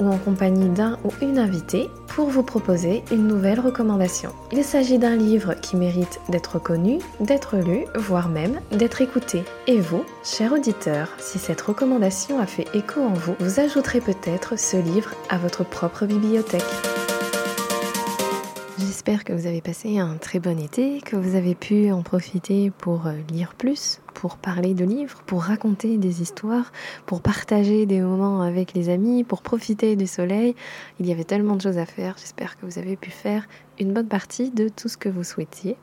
ou en compagnie d'un ou une invitée pour vous proposer une nouvelle recommandation. Il s'agit d'un livre qui mérite d'être connu, d'être lu, voire même d'être écouté. Et vous, cher auditeur, si cette recommandation a fait écho en vous, vous ajouterez peut-être ce livre à votre propre bibliothèque. J'espère que vous avez passé un très bon été, que vous avez pu en profiter pour euh, lire plus, pour parler de livres, pour raconter des histoires, pour partager des moments avec les amis, pour profiter du soleil. Il y avait tellement de choses à faire. J'espère que vous avez pu faire une bonne partie de tout ce que vous souhaitiez.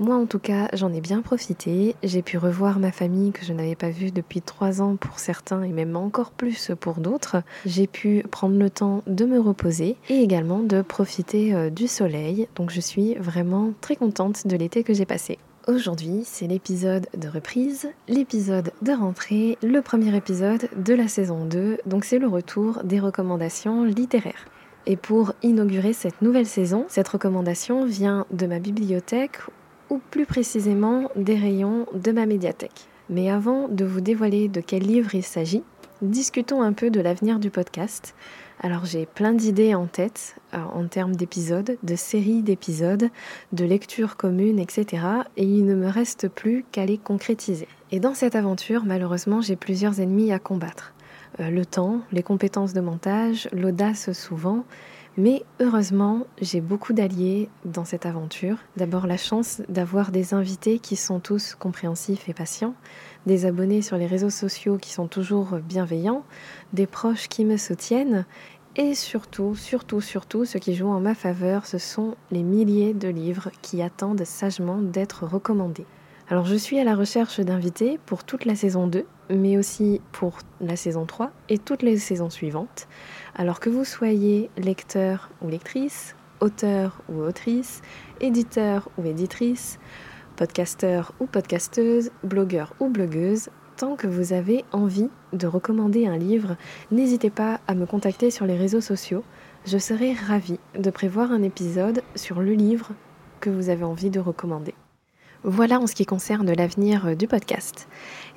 Moi, en tout cas, j'en ai bien profité. J'ai pu revoir ma famille que je n'avais pas vue depuis trois ans pour certains et même encore plus pour d'autres. J'ai pu prendre le temps de me reposer et également de profiter euh, du soleil. Donc, je suis vraiment très contente de l'été que j'ai passé. Aujourd'hui, c'est l'épisode de reprise, l'épisode de rentrée, le premier épisode de la saison 2, donc c'est le retour des recommandations littéraires. Et pour inaugurer cette nouvelle saison, cette recommandation vient de ma bibliothèque ou plus précisément des rayons de ma médiathèque. Mais avant de vous dévoiler de quel livre il s'agit, discutons un peu de l'avenir du podcast. Alors j'ai plein d'idées en tête euh, en termes d'épisodes, de séries d'épisodes, de lectures communes, etc. Et il ne me reste plus qu'à les concrétiser. Et dans cette aventure, malheureusement, j'ai plusieurs ennemis à combattre. Euh, le temps, les compétences de montage, l'audace souvent, mais heureusement, j'ai beaucoup d'alliés dans cette aventure. D'abord la chance d'avoir des invités qui sont tous compréhensifs et patients, des abonnés sur les réseaux sociaux qui sont toujours bienveillants, des proches qui me soutiennent, et surtout, surtout, surtout, ce qui joue en ma faveur, ce sont les milliers de livres qui attendent sagement d'être recommandés. Alors je suis à la recherche d'invités pour toute la saison 2, mais aussi pour la saison 3 et toutes les saisons suivantes. Alors que vous soyez lecteur ou lectrice, auteur ou autrice, éditeur ou éditrice, podcasteur ou podcasteuse, blogueur ou blogueuse, tant que vous avez envie de recommander un livre, n'hésitez pas à me contacter sur les réseaux sociaux. Je serai ravie de prévoir un épisode sur le livre que vous avez envie de recommander. Voilà en ce qui concerne l'avenir du podcast.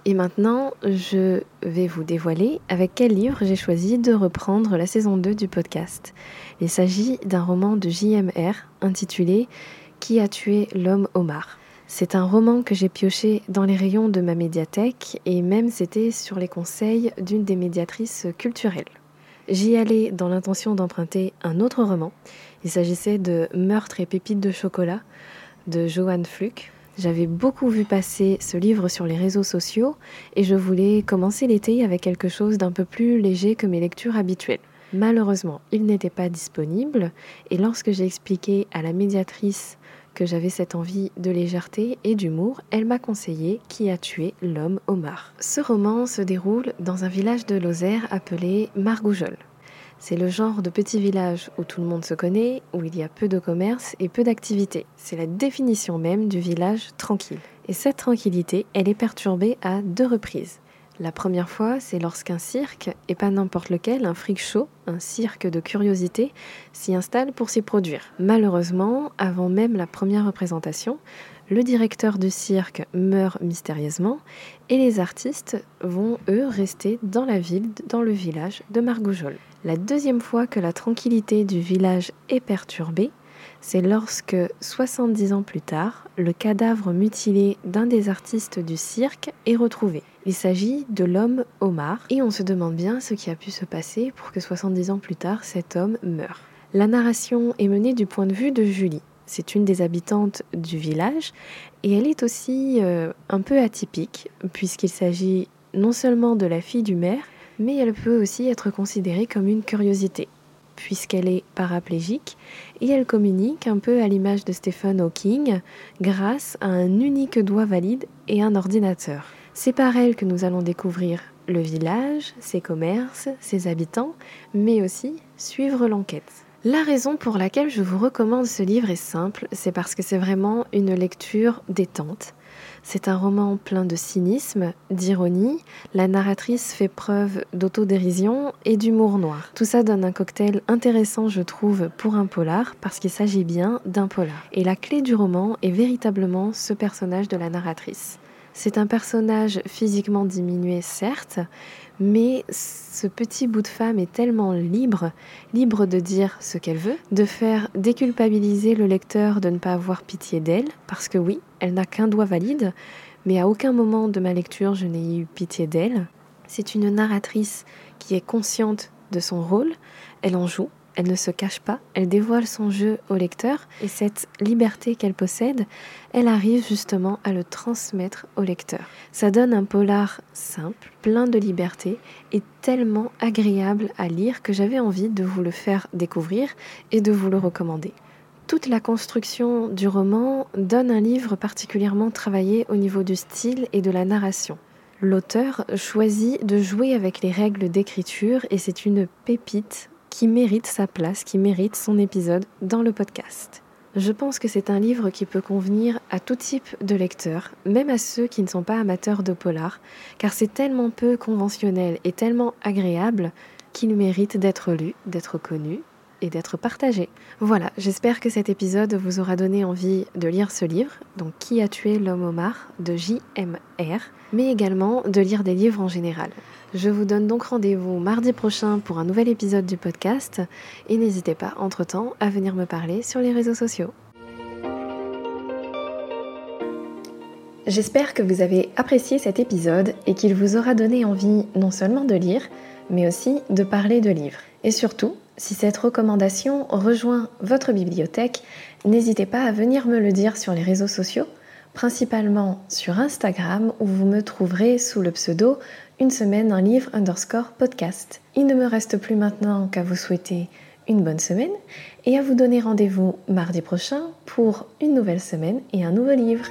Et maintenant, je vais vous dévoiler avec quel livre j'ai choisi de reprendre la saison 2 du podcast. Il s'agit d'un roman de JMR intitulé Qui a tué l'homme Omar c'est un roman que j'ai pioché dans les rayons de ma médiathèque et même c'était sur les conseils d'une des médiatrices culturelles. J'y allais dans l'intention d'emprunter un autre roman. Il s'agissait de Meurtre et pépites de chocolat de Johan Fluck, j'avais beaucoup vu passer ce livre sur les réseaux sociaux et je voulais commencer l'été avec quelque chose d'un peu plus léger que mes lectures habituelles. Malheureusement, il n'était pas disponible et lorsque j'ai expliqué à la médiatrice que j'avais cette envie de légèreté et d'humour, elle m'a conseillé Qui a tué l'homme Omar. Ce roman se déroule dans un village de Lozère appelé Margoujol. C'est le genre de petit village où tout le monde se connaît, où il y a peu de commerce et peu d'activités. C'est la définition même du village tranquille. Et cette tranquillité, elle est perturbée à deux reprises. La première fois, c'est lorsqu'un cirque, et pas n'importe lequel, un freak show, un cirque de curiosité, s'y installe pour s'y produire. Malheureusement, avant même la première représentation, le directeur du cirque meurt mystérieusement et les artistes vont, eux, rester dans la ville, dans le village de Margoujol. La deuxième fois que la tranquillité du village est perturbée, c'est lorsque, 70 ans plus tard, le cadavre mutilé d'un des artistes du cirque est retrouvé. Il s'agit de l'homme Omar, et on se demande bien ce qui a pu se passer pour que 70 ans plus tard, cet homme meure. La narration est menée du point de vue de Julie. C'est une des habitantes du village, et elle est aussi euh, un peu atypique, puisqu'il s'agit non seulement de la fille du maire, mais elle peut aussi être considérée comme une curiosité, puisqu'elle est paraplégique et elle communique un peu à l'image de Stephen Hawking grâce à un unique doigt valide et un ordinateur. C'est par elle que nous allons découvrir le village, ses commerces, ses habitants, mais aussi suivre l'enquête. La raison pour laquelle je vous recommande ce livre est simple, c'est parce que c'est vraiment une lecture détente. C'est un roman plein de cynisme, d'ironie. La narratrice fait preuve d'autodérision et d'humour noir. Tout ça donne un cocktail intéressant, je trouve, pour un polar, parce qu'il s'agit bien d'un polar. Et la clé du roman est véritablement ce personnage de la narratrice. C'est un personnage physiquement diminué, certes, mais ce petit bout de femme est tellement libre, libre de dire ce qu'elle veut, de faire déculpabiliser le lecteur de ne pas avoir pitié d'elle, parce que oui, elle n'a qu'un doigt valide, mais à aucun moment de ma lecture je n'ai eu pitié d'elle. C'est une narratrice qui est consciente de son rôle, elle en joue, elle ne se cache pas, elle dévoile son jeu au lecteur et cette liberté qu'elle possède, elle arrive justement à le transmettre au lecteur. Ça donne un polar simple, plein de liberté et tellement agréable à lire que j'avais envie de vous le faire découvrir et de vous le recommander. Toute la construction du roman donne un livre particulièrement travaillé au niveau du style et de la narration. L'auteur choisit de jouer avec les règles d'écriture et c'est une pépite qui mérite sa place, qui mérite son épisode dans le podcast. Je pense que c'est un livre qui peut convenir à tout type de lecteurs, même à ceux qui ne sont pas amateurs de polar, car c'est tellement peu conventionnel et tellement agréable qu'il mérite d'être lu, d'être connu et d'être partagé. Voilà, j'espère que cet épisode vous aura donné envie de lire ce livre, donc Qui a tué l'homme au mar de JMR, mais également de lire des livres en général. Je vous donne donc rendez-vous mardi prochain pour un nouvel épisode du podcast et n'hésitez pas entre-temps à venir me parler sur les réseaux sociaux. J'espère que vous avez apprécié cet épisode et qu'il vous aura donné envie non seulement de lire, mais aussi de parler de livres. Et surtout, si cette recommandation rejoint votre bibliothèque, n'hésitez pas à venir me le dire sur les réseaux sociaux, principalement sur Instagram où vous me trouverez sous le pseudo une semaine un livre underscore podcast. Il ne me reste plus maintenant qu'à vous souhaiter une bonne semaine et à vous donner rendez-vous mardi prochain pour une nouvelle semaine et un nouveau livre.